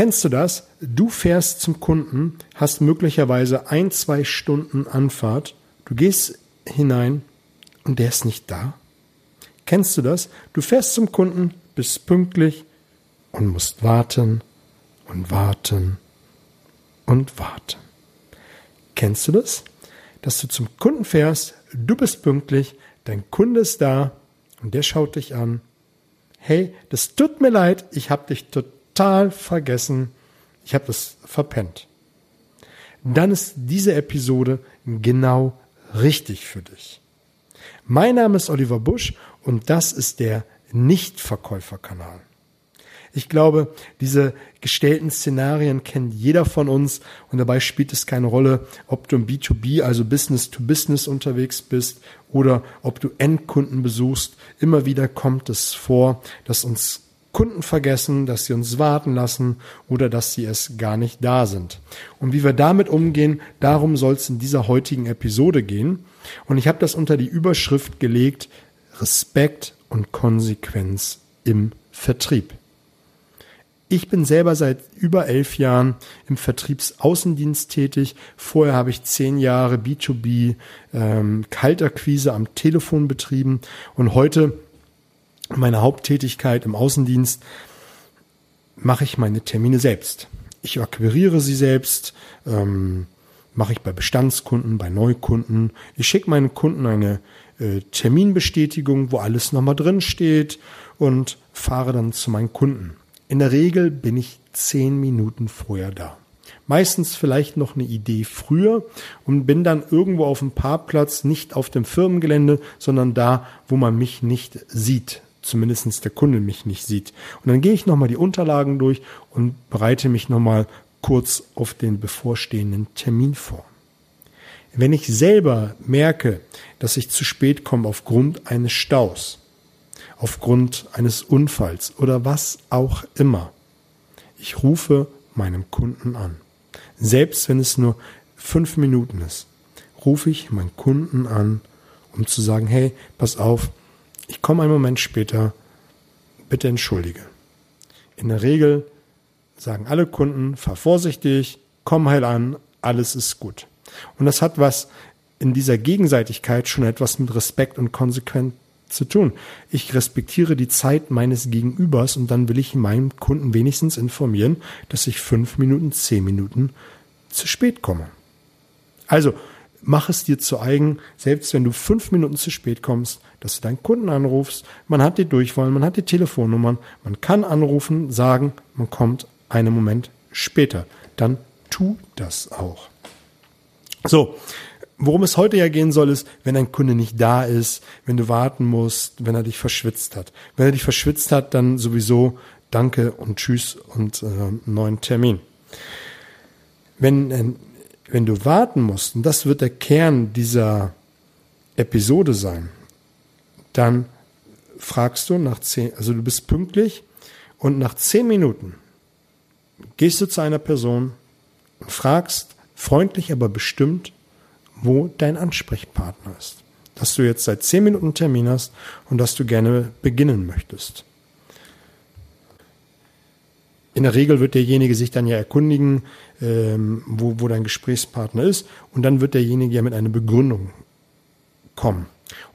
Kennst du das? Du fährst zum Kunden, hast möglicherweise ein, zwei Stunden Anfahrt, du gehst hinein und der ist nicht da. Kennst du das? Du fährst zum Kunden, bist pünktlich und musst warten und warten und warten. Kennst du das? Dass du zum Kunden fährst, du bist pünktlich, dein Kunde ist da und der schaut dich an. Hey, das tut mir leid, ich habe dich total vergessen. Ich habe das verpennt. Dann ist diese Episode genau richtig für dich. Mein Name ist Oliver Busch und das ist der Nichtverkäuferkanal. Ich glaube, diese gestellten Szenarien kennt jeder von uns und dabei spielt es keine Rolle, ob du im B2B, also Business to Business unterwegs bist oder ob du Endkunden besuchst. Immer wieder kommt es vor, dass uns Kunden vergessen, dass sie uns warten lassen oder dass sie es gar nicht da sind. Und wie wir damit umgehen, darum soll es in dieser heutigen Episode gehen. Und ich habe das unter die Überschrift gelegt, Respekt und Konsequenz im Vertrieb. Ich bin selber seit über elf Jahren im Vertriebsaußendienst tätig. Vorher habe ich zehn Jahre B2B ähm, Kaltakquise am Telefon betrieben und heute meine Haupttätigkeit im Außendienst mache ich meine Termine selbst. Ich akquiriere sie selbst, ähm, mache ich bei Bestandskunden, bei Neukunden. Ich schicke meinen Kunden eine äh, Terminbestätigung, wo alles nochmal drin steht und fahre dann zu meinen Kunden. In der Regel bin ich zehn Minuten vorher da. Meistens vielleicht noch eine Idee früher und bin dann irgendwo auf dem Parkplatz, nicht auf dem Firmengelände, sondern da, wo man mich nicht sieht. Zumindest der Kunde mich nicht sieht. Und dann gehe ich nochmal die Unterlagen durch und bereite mich nochmal kurz auf den bevorstehenden Termin vor. Wenn ich selber merke, dass ich zu spät komme aufgrund eines Staus, aufgrund eines Unfalls oder was auch immer. Ich rufe meinem Kunden an. Selbst wenn es nur fünf Minuten ist, rufe ich meinen Kunden an, um zu sagen, hey, pass auf, ich komme einen Moment später, bitte entschuldige. In der Regel sagen alle Kunden, fahr vorsichtig, komm heil an, alles ist gut. Und das hat was in dieser Gegenseitigkeit schon etwas mit Respekt und Konsequenz zu tun. Ich respektiere die Zeit meines Gegenübers und dann will ich meinem Kunden wenigstens informieren, dass ich fünf Minuten, zehn Minuten zu spät komme. Also mach es dir zu eigen, selbst wenn du fünf Minuten zu spät kommst, dass du deinen Kunden anrufst. Man hat die Durchwahlen, man hat die Telefonnummern, man kann anrufen, sagen, man kommt einen Moment später. Dann tu das auch. So, Worum es heute ja gehen soll, ist, wenn ein Kunde nicht da ist, wenn du warten musst, wenn er dich verschwitzt hat. Wenn er dich verschwitzt hat, dann sowieso Danke und Tschüss und äh, neuen Termin. Wenn, äh, wenn du warten musst, und das wird der Kern dieser Episode sein, dann fragst du nach zehn, also du bist pünktlich und nach zehn Minuten gehst du zu einer Person und fragst freundlich, aber bestimmt, wo dein Ansprechpartner ist. Dass du jetzt seit zehn Minuten Termin hast und dass du gerne beginnen möchtest. In der Regel wird derjenige sich dann ja erkundigen, ähm, wo, wo dein Gesprächspartner ist und dann wird derjenige ja mit einer Begründung kommen.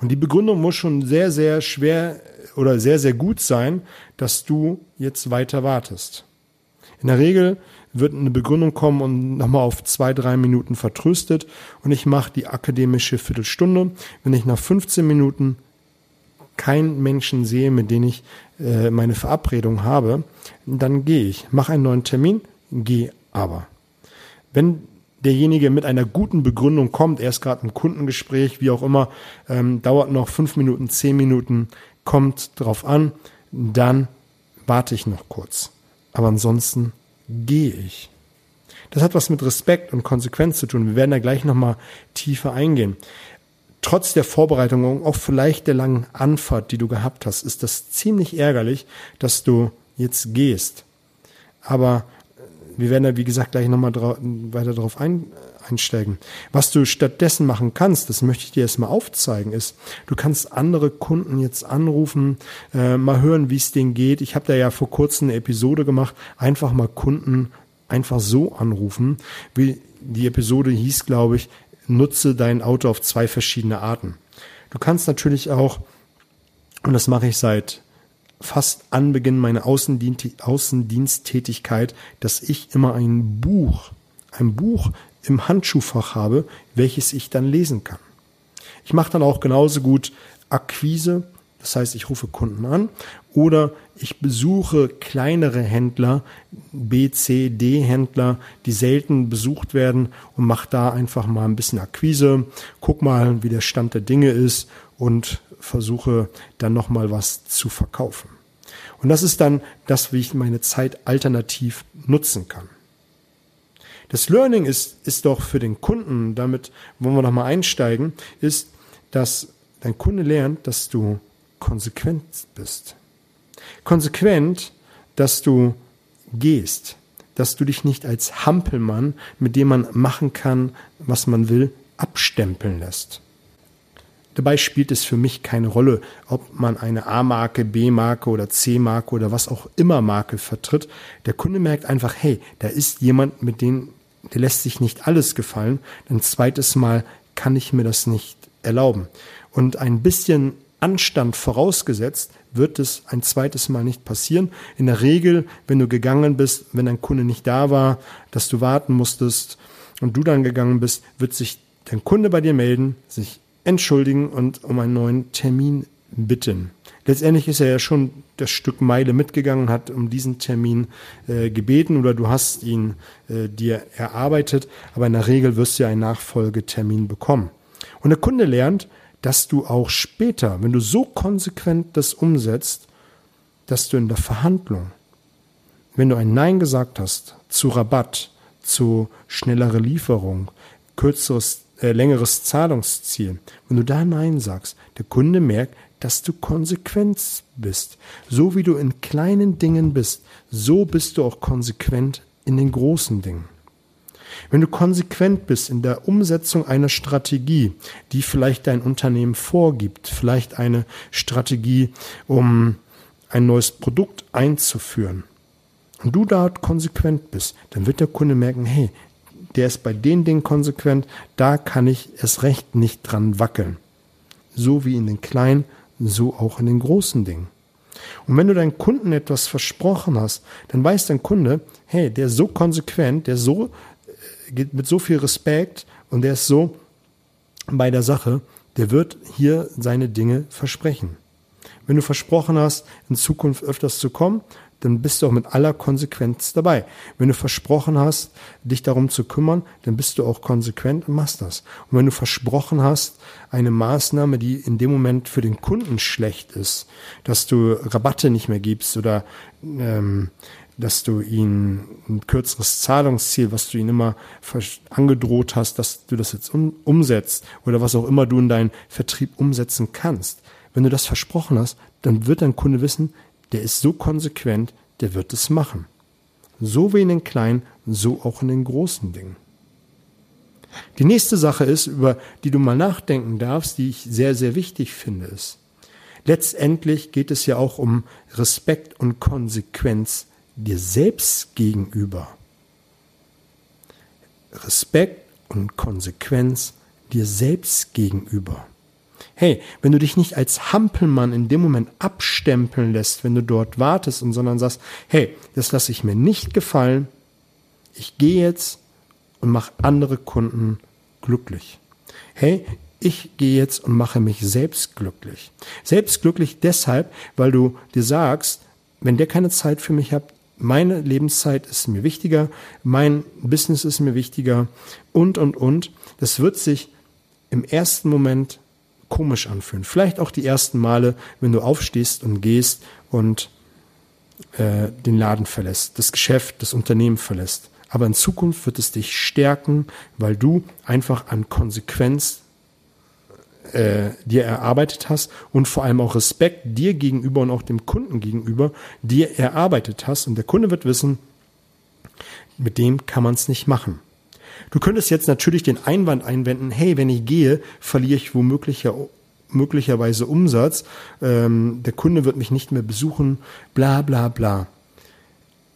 Und die Begründung muss schon sehr, sehr schwer oder sehr, sehr gut sein, dass du jetzt weiter wartest. In der Regel wird eine Begründung kommen und nochmal auf zwei, drei Minuten vertröstet und ich mache die akademische Viertelstunde. Wenn ich nach 15 Minuten keinen Menschen sehe, mit dem ich äh, meine Verabredung habe, dann gehe ich, mache einen neuen Termin, gehe aber. Wenn derjenige mit einer guten Begründung kommt, er ist gerade im Kundengespräch, wie auch immer, ähm, dauert noch fünf Minuten, zehn Minuten, kommt drauf an, dann warte ich noch kurz. Aber ansonsten gehe ich? Das hat was mit Respekt und Konsequenz zu tun. Wir werden da gleich nochmal tiefer eingehen. Trotz der Vorbereitung, auch vielleicht der langen Anfahrt, die du gehabt hast, ist das ziemlich ärgerlich, dass du jetzt gehst. Aber wir werden da, wie gesagt, gleich nochmal weiter darauf ein, einsteigen. Was du stattdessen machen kannst, das möchte ich dir erstmal aufzeigen, ist, du kannst andere Kunden jetzt anrufen, äh, mal hören, wie es denen geht. Ich habe da ja vor kurzem eine Episode gemacht, einfach mal Kunden einfach so anrufen. Wie die Episode hieß, glaube ich, nutze dein Auto auf zwei verschiedene Arten. Du kannst natürlich auch, und das mache ich seit fast Anbeginn meiner Außendiensttätigkeit, dass ich immer ein Buch, ein Buch im Handschuhfach habe, welches ich dann lesen kann. Ich mache dann auch genauso gut Akquise, das heißt, ich rufe Kunden an oder ich besuche kleinere Händler, B, C, D Händler, die selten besucht werden und mache da einfach mal ein bisschen Akquise, guck mal, wie der Stand der Dinge ist und versuche dann nochmal was zu verkaufen. Und das ist dann das, wie ich meine Zeit alternativ nutzen kann. Das Learning ist, ist doch für den Kunden, damit wollen wir nochmal einsteigen, ist, dass dein Kunde lernt, dass du konsequent bist. Konsequent, dass du gehst, dass du dich nicht als Hampelmann, mit dem man machen kann, was man will, abstempeln lässt. Dabei spielt es für mich keine Rolle, ob man eine A-Marke, B-Marke oder C-Marke oder was auch immer Marke vertritt. Der Kunde merkt einfach, hey, da ist jemand, mit dem, der lässt sich nicht alles gefallen. Ein zweites Mal kann ich mir das nicht erlauben. Und ein bisschen Anstand vorausgesetzt, wird es ein zweites Mal nicht passieren. In der Regel, wenn du gegangen bist, wenn ein Kunde nicht da war, dass du warten musstest und du dann gegangen bist, wird sich dein Kunde bei dir melden, sich entschuldigen und um einen neuen Termin bitten. Letztendlich ist er ja schon das Stück Meile mitgegangen, hat um diesen Termin äh, gebeten oder du hast ihn äh, dir erarbeitet, aber in der Regel wirst du ja einen Nachfolgetermin bekommen. Und der Kunde lernt, dass du auch später, wenn du so konsequent das umsetzt, dass du in der Verhandlung, wenn du ein Nein gesagt hast zu Rabatt, zu schnellere Lieferung, kürzeres äh, längeres Zahlungsziel. Wenn du da Nein sagst, der Kunde merkt, dass du konsequent bist. So wie du in kleinen Dingen bist, so bist du auch konsequent in den großen Dingen. Wenn du konsequent bist in der Umsetzung einer Strategie, die vielleicht dein Unternehmen vorgibt, vielleicht eine Strategie, um ein neues Produkt einzuführen, und du dort konsequent bist, dann wird der Kunde merken, hey, der ist bei den Dingen konsequent, da kann ich es recht nicht dran wackeln. So wie in den kleinen, so auch in den großen Dingen. Und wenn du deinem Kunden etwas versprochen hast, dann weiß dein Kunde, hey, der ist so konsequent, der ist so, mit so viel Respekt und der ist so bei der Sache, der wird hier seine Dinge versprechen. Wenn du versprochen hast, in Zukunft öfters zu kommen, dann bist du auch mit aller Konsequenz dabei. Wenn du versprochen hast, dich darum zu kümmern, dann bist du auch konsequent und machst das. Und wenn du versprochen hast, eine Maßnahme, die in dem Moment für den Kunden schlecht ist, dass du Rabatte nicht mehr gibst oder ähm, dass du ihn ein kürzeres Zahlungsziel, was du ihn immer angedroht hast, dass du das jetzt um, umsetzt oder was auch immer du in deinen Vertrieb umsetzen kannst. Wenn du das versprochen hast, dann wird dein Kunde wissen, der ist so konsequent, der wird es machen. So wie in den kleinen, so auch in den großen Dingen. Die nächste Sache ist, über die du mal nachdenken darfst, die ich sehr, sehr wichtig finde, ist, letztendlich geht es ja auch um Respekt und Konsequenz dir selbst gegenüber. Respekt und Konsequenz dir selbst gegenüber. Hey, wenn du dich nicht als Hampelmann in dem Moment abstempeln lässt, wenn du dort wartest und sondern sagst, hey, das lasse ich mir nicht gefallen, ich gehe jetzt und mache andere Kunden glücklich. Hey, ich gehe jetzt und mache mich selbst glücklich. Selbst glücklich deshalb, weil du dir sagst, wenn der keine Zeit für mich hat, meine Lebenszeit ist mir wichtiger, mein Business ist mir wichtiger und, und, und. Das wird sich im ersten Moment komisch anfühlen. Vielleicht auch die ersten Male, wenn du aufstehst und gehst und äh, den Laden verlässt, das Geschäft, das Unternehmen verlässt. Aber in Zukunft wird es dich stärken, weil du einfach an Konsequenz äh, dir erarbeitet hast und vor allem auch Respekt dir gegenüber und auch dem Kunden gegenüber dir erarbeitet hast. Und der Kunde wird wissen, mit dem kann man es nicht machen. Du könntest jetzt natürlich den Einwand einwenden, hey, wenn ich gehe, verliere ich womöglich möglicherweise Umsatz, ähm, der Kunde wird mich nicht mehr besuchen, bla bla bla.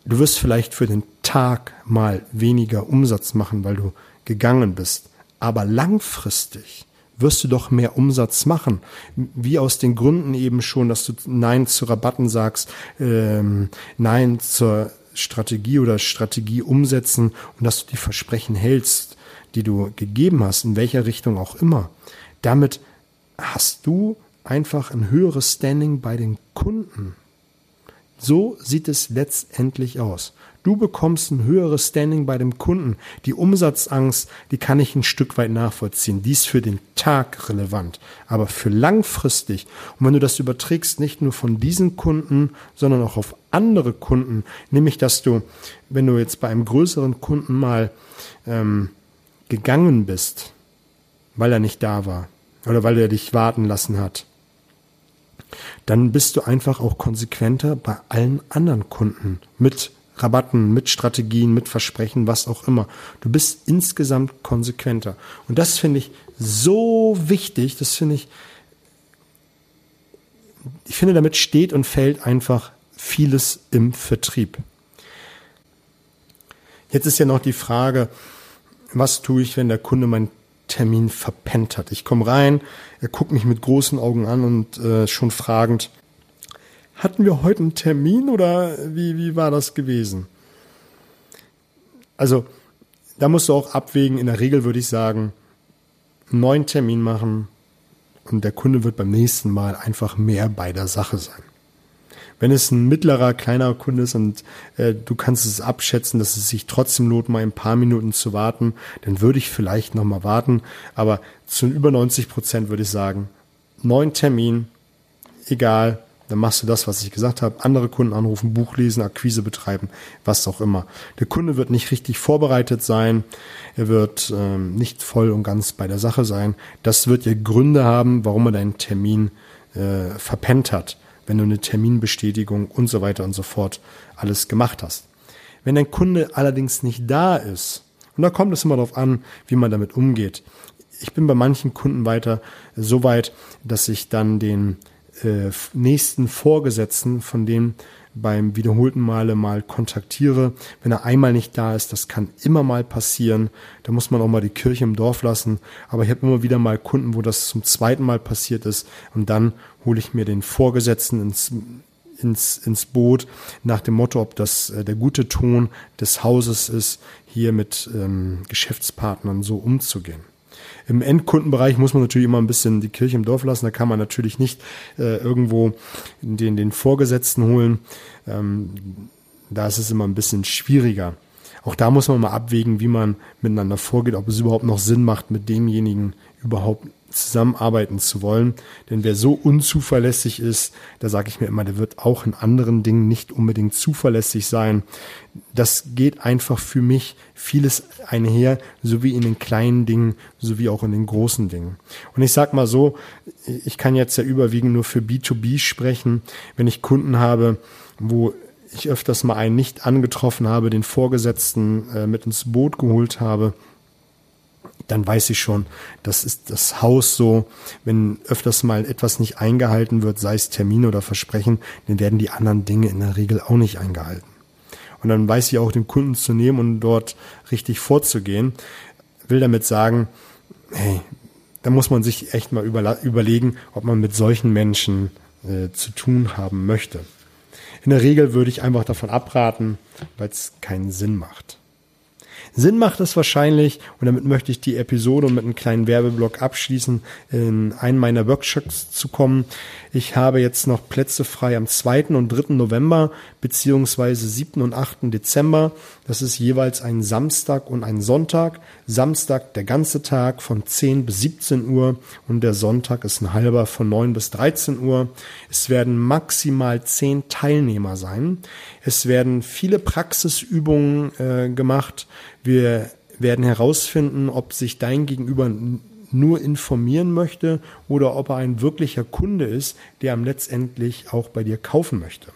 Du wirst vielleicht für den Tag mal weniger Umsatz machen, weil du gegangen bist. Aber langfristig wirst du doch mehr Umsatz machen. Wie aus den Gründen eben schon, dass du Nein zu Rabatten sagst, ähm, Nein zur Strategie oder Strategie umsetzen und dass du die Versprechen hältst, die du gegeben hast, in welcher Richtung auch immer. Damit hast du einfach ein höheres Standing bei den Kunden. So sieht es letztendlich aus. Du bekommst ein höheres Standing bei dem Kunden. Die Umsatzangst, die kann ich ein Stück weit nachvollziehen. Die ist für den Tag relevant, aber für langfristig. Und wenn du das überträgst, nicht nur von diesen Kunden, sondern auch auf andere Kunden, nämlich dass du, wenn du jetzt bei einem größeren Kunden mal ähm, gegangen bist, weil er nicht da war oder weil er dich warten lassen hat, dann bist du einfach auch konsequenter bei allen anderen Kunden mit Rabatten, mit Strategien, mit Versprechen, was auch immer. Du bist insgesamt konsequenter. Und das finde ich so wichtig, das finde ich, ich finde, damit steht und fällt einfach vieles im Vertrieb. Jetzt ist ja noch die Frage, was tue ich, wenn der Kunde meinen Termin verpennt hat? Ich komme rein, er guckt mich mit großen Augen an und äh, schon fragend, hatten wir heute einen Termin oder wie, wie war das gewesen? Also, da musst du auch abwägen. In der Regel würde ich sagen, einen neuen Termin machen und der Kunde wird beim nächsten Mal einfach mehr bei der Sache sein. Wenn es ein mittlerer, kleiner Kunde ist und äh, du kannst es abschätzen, dass es sich trotzdem lohnt, mal ein paar Minuten zu warten, dann würde ich vielleicht nochmal warten. Aber zu über 90 Prozent würde ich sagen, neuen Termin, egal, dann machst du das, was ich gesagt habe. Andere Kunden anrufen, Buch lesen, Akquise betreiben, was auch immer. Der Kunde wird nicht richtig vorbereitet sein. Er wird ähm, nicht voll und ganz bei der Sache sein. Das wird ja Gründe haben, warum er deinen Termin äh, verpennt hat, wenn du eine Terminbestätigung und so weiter und so fort alles gemacht hast. Wenn dein Kunde allerdings nicht da ist, und da kommt es immer darauf an, wie man damit umgeht. Ich bin bei manchen Kunden weiter so weit, dass ich dann den äh, nächsten Vorgesetzten, von dem beim wiederholten Male mal kontaktiere. Wenn er einmal nicht da ist, das kann immer mal passieren. Da muss man auch mal die Kirche im Dorf lassen. Aber ich habe immer wieder mal Kunden, wo das zum zweiten Mal passiert ist. Und dann hole ich mir den Vorgesetzten ins, ins, ins Boot nach dem Motto, ob das äh, der gute Ton des Hauses ist, hier mit ähm, Geschäftspartnern so umzugehen. Im Endkundenbereich muss man natürlich immer ein bisschen die Kirche im Dorf lassen. Da kann man natürlich nicht äh, irgendwo den, den Vorgesetzten holen. Ähm, da ist es immer ein bisschen schwieriger. Auch da muss man mal abwägen, wie man miteinander vorgeht, ob es überhaupt noch Sinn macht, mit demjenigen überhaupt zusammenarbeiten zu wollen. Denn wer so unzuverlässig ist, da sage ich mir immer, der wird auch in anderen Dingen nicht unbedingt zuverlässig sein. Das geht einfach für mich vieles einher, so wie in den kleinen Dingen, so wie auch in den großen Dingen. Und ich sag mal so, ich kann jetzt ja überwiegend nur für B2B sprechen. Wenn ich Kunden habe, wo ich öfters mal einen nicht angetroffen habe, den Vorgesetzten äh, mit ins Boot geholt habe, dann weiß ich schon, das ist das Haus so, wenn öfters mal etwas nicht eingehalten wird, sei es Termine oder Versprechen, dann werden die anderen Dinge in der Regel auch nicht eingehalten. Und dann weiß ich auch, den Kunden zu nehmen und dort richtig vorzugehen. Will damit sagen, hey, da muss man sich echt mal überlegen, ob man mit solchen Menschen äh, zu tun haben möchte. In der Regel würde ich einfach davon abraten, weil es keinen Sinn macht. Sinn macht es wahrscheinlich, und damit möchte ich die Episode mit einem kleinen Werbeblock abschließen, in einen meiner Workshops zu kommen. Ich habe jetzt noch Plätze frei am 2. und 3. November beziehungsweise 7. und 8. Dezember. Das ist jeweils ein Samstag und ein Sonntag. Samstag der ganze Tag von 10 bis 17 Uhr und der Sonntag ist ein halber von 9 bis 13 Uhr. Es werden maximal 10 Teilnehmer sein. Es werden viele Praxisübungen äh, gemacht. Wir werden herausfinden, ob sich dein Gegenüber nur informieren möchte oder ob er ein wirklicher Kunde ist, der am letztendlich auch bei dir kaufen möchte.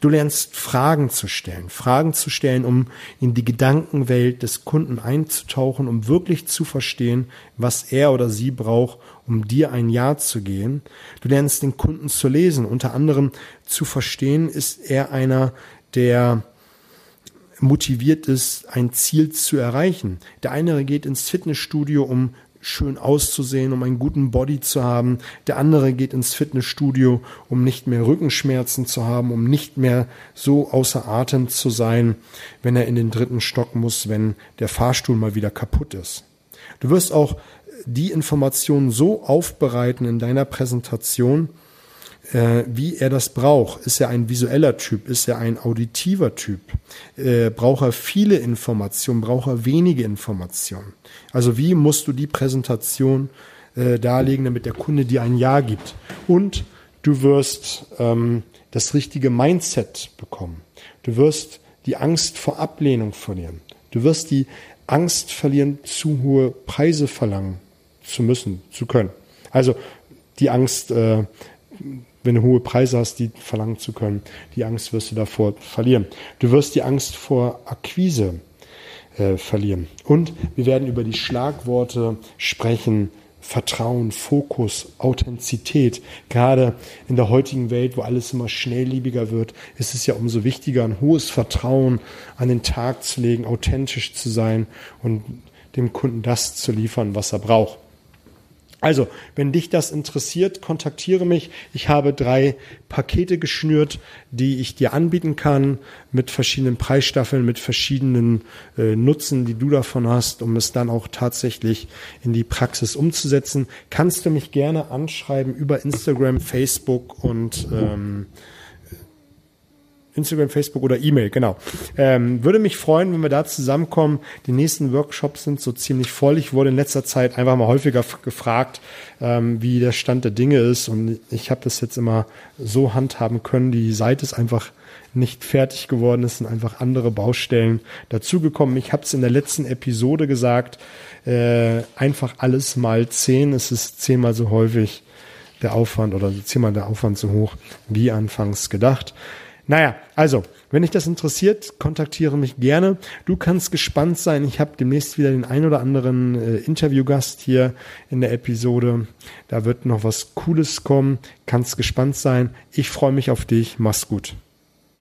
Du lernst Fragen zu stellen, Fragen zu stellen, um in die Gedankenwelt des Kunden einzutauchen, um wirklich zu verstehen, was er oder sie braucht, um dir ein Ja zu gehen. Du lernst den Kunden zu lesen, unter anderem zu verstehen, ist er einer, der motiviert ist, ein Ziel zu erreichen. Der eine geht ins Fitnessstudio, um schön auszusehen, um einen guten Body zu haben. Der andere geht ins Fitnessstudio, um nicht mehr Rückenschmerzen zu haben, um nicht mehr so außer Atem zu sein, wenn er in den dritten Stock muss, wenn der Fahrstuhl mal wieder kaputt ist. Du wirst auch die Informationen so aufbereiten in deiner Präsentation, äh, wie er das braucht. Ist er ein visueller Typ? Ist er ein auditiver Typ? Äh, braucht er viele Informationen? Braucht er wenige Informationen? Also wie musst du die Präsentation äh, darlegen, damit der Kunde dir ein Ja gibt? Und du wirst ähm, das richtige Mindset bekommen. Du wirst die Angst vor Ablehnung verlieren. Du wirst die Angst verlieren, zu hohe Preise verlangen zu müssen, zu können. Also die Angst, äh, wenn du hohe Preise hast, die verlangen zu können. Die Angst wirst du davor verlieren. Du wirst die Angst vor Akquise äh, verlieren. Und wir werden über die Schlagworte sprechen. Vertrauen, Fokus, Authentizität. Gerade in der heutigen Welt, wo alles immer schnelllebiger wird, ist es ja umso wichtiger, ein hohes Vertrauen an den Tag zu legen, authentisch zu sein und dem Kunden das zu liefern, was er braucht. Also, wenn dich das interessiert, kontaktiere mich. Ich habe drei Pakete geschnürt, die ich dir anbieten kann, mit verschiedenen Preisstaffeln, mit verschiedenen äh, Nutzen, die du davon hast, um es dann auch tatsächlich in die Praxis umzusetzen. Kannst du mich gerne anschreiben über Instagram, Facebook und ähm, Instagram, Facebook oder E-Mail, genau. Ähm, würde mich freuen, wenn wir da zusammenkommen. Die nächsten Workshops sind so ziemlich voll. Ich wurde in letzter Zeit einfach mal häufiger gefragt, ähm, wie der Stand der Dinge ist. Und ich habe das jetzt immer so handhaben können. Die Seite ist einfach nicht fertig geworden. Es sind einfach andere Baustellen dazugekommen. Ich habe es in der letzten Episode gesagt. Äh, einfach alles mal zehn. Es ist zehnmal so häufig der Aufwand oder zehnmal der Aufwand so hoch wie anfangs gedacht. Naja, also, wenn dich das interessiert, kontaktiere mich gerne. Du kannst gespannt sein. Ich habe demnächst wieder den ein oder anderen äh, Interviewgast hier in der Episode. Da wird noch was Cooles kommen. Kannst gespannt sein. Ich freue mich auf dich. Mach's gut.